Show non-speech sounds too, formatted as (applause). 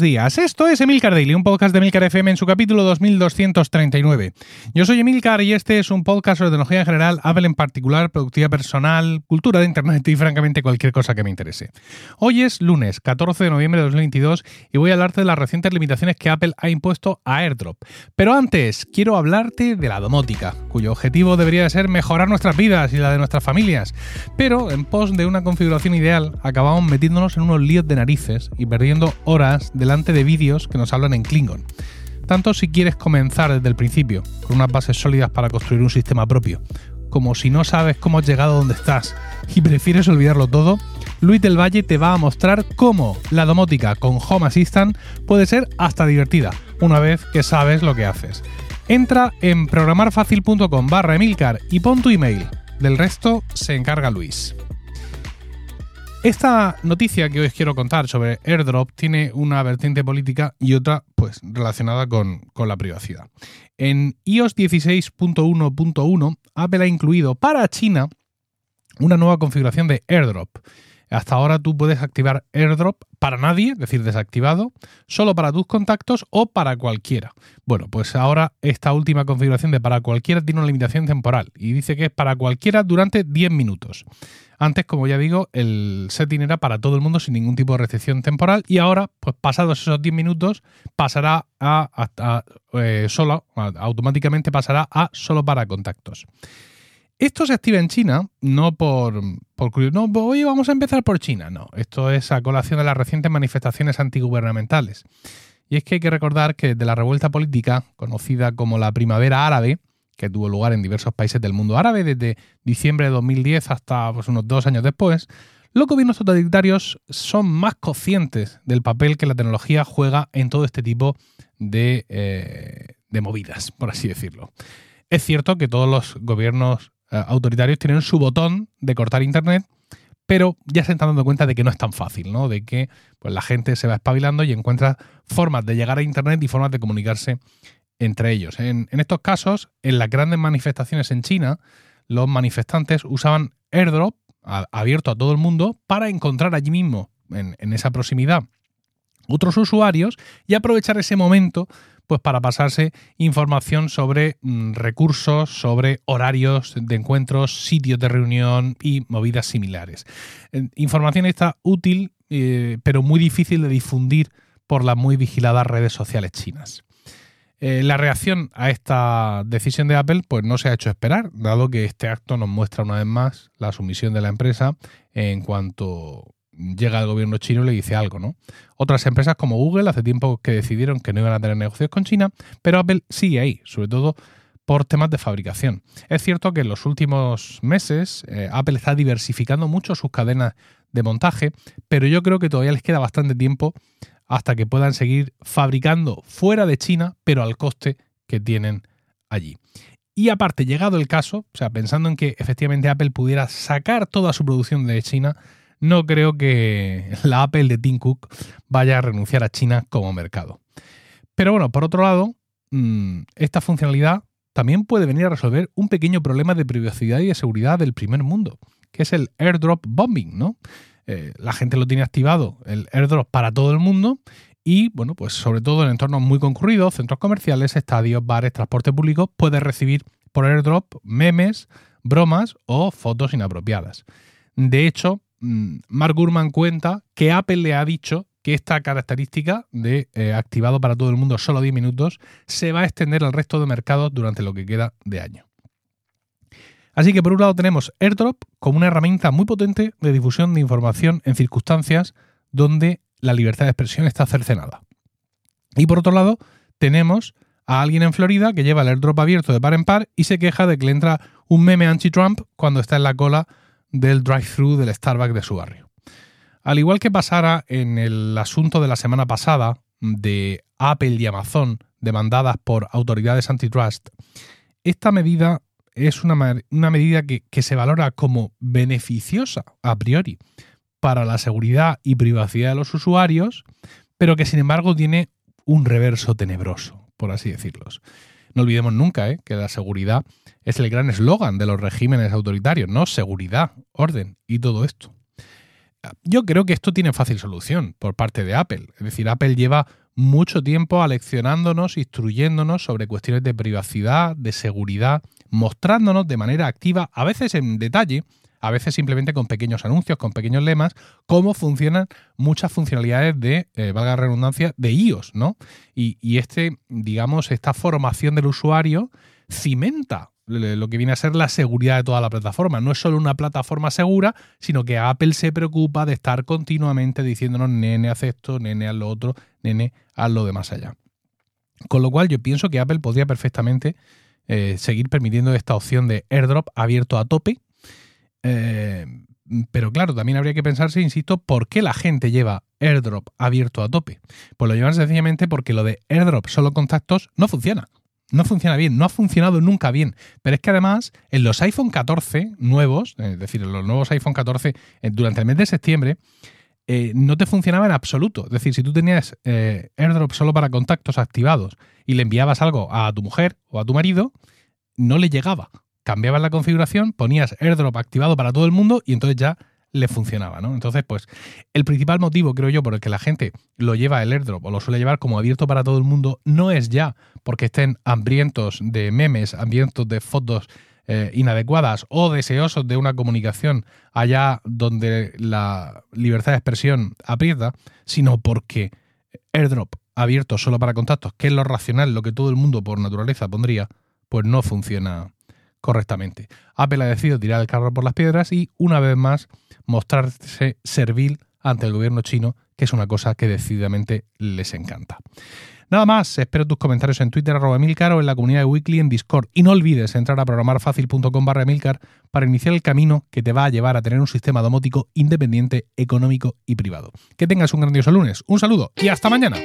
Días, esto es Emilcar Daily, un podcast de Emilcar FM en su capítulo 2239. Yo soy Emilcar y este es un podcast sobre tecnología en general, Apple en particular, productividad personal, cultura de Internet y francamente cualquier cosa que me interese. Hoy es lunes 14 de noviembre de 2022 y voy a hablarte de las recientes limitaciones que Apple ha impuesto a AirDrop. Pero antes, quiero hablarte de la domótica, cuyo objetivo debería ser mejorar nuestras vidas y la de nuestras familias. Pero en pos de una configuración ideal, acabamos metiéndonos en unos líos de narices y perdiendo horas delante de vídeos que nos hablan en Klingon. Tanto si quieres comenzar desde el principio, con unas bases sólidas para construir un sistema propio, como si no sabes cómo has llegado a donde estás y prefieres olvidarlo todo, Luis del Valle te va a mostrar cómo la domótica con Home Assistant puede ser hasta divertida, una vez que sabes lo que haces. Entra en programarfacil.com barra Emilcar y pon tu email. Del resto se encarga Luis. Esta noticia que hoy os quiero contar sobre AirDrop tiene una vertiente política y otra pues relacionada con, la privacidad. En iOS 16.1.1 Apple ha incluido para China una nueva configuración de AirDrop. Hasta ahora tú puedes activar AirDrop para nadie, es decir, desactivado, solo para tus contactos o para cualquiera. Bueno, pues ahora esta última configuración de para cualquiera tiene una limitación temporal y dice que es para cualquiera durante 10 minutos. Antes, como ya digo, el setting era para todo el mundo sin ningún tipo de restricción temporal y ahora, pues pasados esos 10 minutos, pasará a, eh, solo, automáticamente pasará a solo para contactos. Esto se activa en China, no por, por no, hoy vamos a empezar por China, no. Esto es a colación de las recientes manifestaciones antigubernamentales. Y es que hay que recordar que de la revuelta política, conocida como la Primavera Árabe, que tuvo lugar en diversos países del mundo árabe desde diciembre de 2010 hasta pues, unos dos años después, los gobiernos totalitarios son más conscientes del papel que la tecnología juega en todo este tipo de, eh, de movidas, por así decirlo. Es cierto que todos los gobiernos eh, autoritarios tienen su botón de cortar Internet, pero ya se están dando cuenta de que no es tan fácil, ¿no? De que pues, la gente se va espabilando y encuentra formas de llegar a Internet y formas de comunicarse entre ellos. En, estos casos, en las grandes manifestaciones en China, los manifestantes usaban airdrop abierto a todo el mundo para encontrar allí mismo, en, esa proximidad, otros usuarios y aprovechar ese momento pues para pasarse información sobre mm, recursos, sobre horarios de encuentros, sitios de reunión y movidas similares. información está útil, eh, pero muy difícil de difundir por las muy vigiladas redes sociales chinas. Eh, la reacción a esta decisión de Apple pues no se ha hecho esperar, dado que este acto nos muestra una vez más la sumisión de la empresa en cuanto llega el gobierno chino y le dice algo, ¿no? Otras empresas como Google hace tiempo que decidieron que no iban a tener negocios con China, pero Apple sigue ahí, sobre todo por temas de fabricación. Es cierto que en los últimos meses eh, Apple está diversificando mucho sus cadenas de montaje, pero yo creo que todavía les queda bastante tiempo hasta que puedan seguir fabricando fuera de China, pero al coste que tienen allí. Y aparte, llegado el caso, o sea, pensando en que efectivamente Apple pudiera sacar toda su producción de China, no creo que (laughs) la Apple de Tim Cook vaya a renunciar a China como mercado. Pero bueno, por otro lado, mm, esta funcionalidad también puede venir a resolver un pequeño problema de privacidad y de seguridad del primer mundo, que es el airdrop bombing, ¿no? Eh, la gente lo tiene activado, el airdrop para todo el mundo y, bueno, pues sobre todo en entornos muy concurridos, centros comerciales, estadios, bares, transporte público, puedes recibir por airdrop memes, bromas o fotos inapropiadas. De hecho, mm, Mark Gurman cuenta que Apple le ha dicho que esta característica de eh, activado para todo el mundo solo 10 minutos se va a extender al resto de mercados durante lo que queda de año. Así que por un lado tenemos AirDrop como una herramienta muy potente de difusión de información en circunstancias donde la libertad de expresión está cercenada. Y por otro lado tenemos a alguien en Florida que lleva el airdrop abierto de par en par y se queja de que le entra un meme anti-Trump cuando está en la cola del drive-thru del Starbucks de su barrio. Al igual que pasara en el asunto de la semana pasada de Apple y Amazon demandadas por autoridades antitrust, esta medida es una, medida que, que se valora como beneficiosa a priori para la seguridad y privacidad de los usuarios, pero que sin embargo tiene un reverso tenebroso, por así decirlo. No olvidemos nunca ¿eh? que la seguridad es el gran eslogan de los regímenes autoritarios, ¿no? Seguridad, orden y todo esto. Yo creo que esto tiene fácil solución por parte de Apple. Es decir, Apple lleva mucho tiempo aleccionándonos, instruyéndonos sobre cuestiones de privacidad, de seguridad, mostrándonos de manera activa, a veces en detalle, a veces simplemente con pequeños anuncios, con pequeños lemas, cómo funcionan muchas funcionalidades de, eh, valga la redundancia, de iOS, ¿no? Y, y este, digamos, esta formación del usuario cimenta lo que viene a ser la seguridad de toda la plataforma. No es solo una plataforma segura, sino que Apple se preocupa de estar continuamente diciéndonos, nene, haz esto, nene, haz lo otro, nene, haz lo de más allá. Con lo cual yo pienso que Apple podría perfectamente eh, seguir permitiendo esta opción de airdrop abierto a tope. Eh, pero claro, también habría que pensarse, insisto, por qué la gente lleva airdrop abierto a tope. Pues lo llevan sencillamente porque lo de airdrop solo contactos no funciona no funciona bien, no ha funcionado nunca bien. Pero es que además, en los iPhone 14 nuevos, es decir, en los nuevos iPhone 14, eh, durante el mes de septiembre, eh, no te funcionaba en absoluto. Es decir, si tú tenías eh, AirDrop solo para contactos activados y le enviabas algo a tu mujer o a tu marido, no le llegaba. Cambiabas la configuración, ponías AirDrop activado para todo el mundo y entonces ya le funcionaba, ¿no? Entonces, pues, el principal motivo, creo yo, por el que la gente lo lleva el airdrop o lo suele llevar como abierto para todo el mundo, no es ya porque estén hambrientos de memes, hambrientos de fotos eh, inadecuadas o deseosos de una comunicación allá donde la libertad de expresión aprieta, sino porque airdrop abierto solo para contactos, que es lo racional, lo que todo el mundo por naturaleza pondría, pues no funciona correctamente. Apple ha decidido tirar el carro por las piedras y, una vez más, mostrarse servil ante el gobierno chino, que es una cosa que decididamente les encanta. Nada más, espero tus comentarios en Twitter arroba Emilcar o en la comunidad de Weekly en Discord. Y no olvides entrar a programarfacil.com barra Emilcar para iniciar el camino que te va a llevar a tener un sistema domótico independiente, económico y privado. Que tengas un grandioso lunes, un saludo y hasta mañana.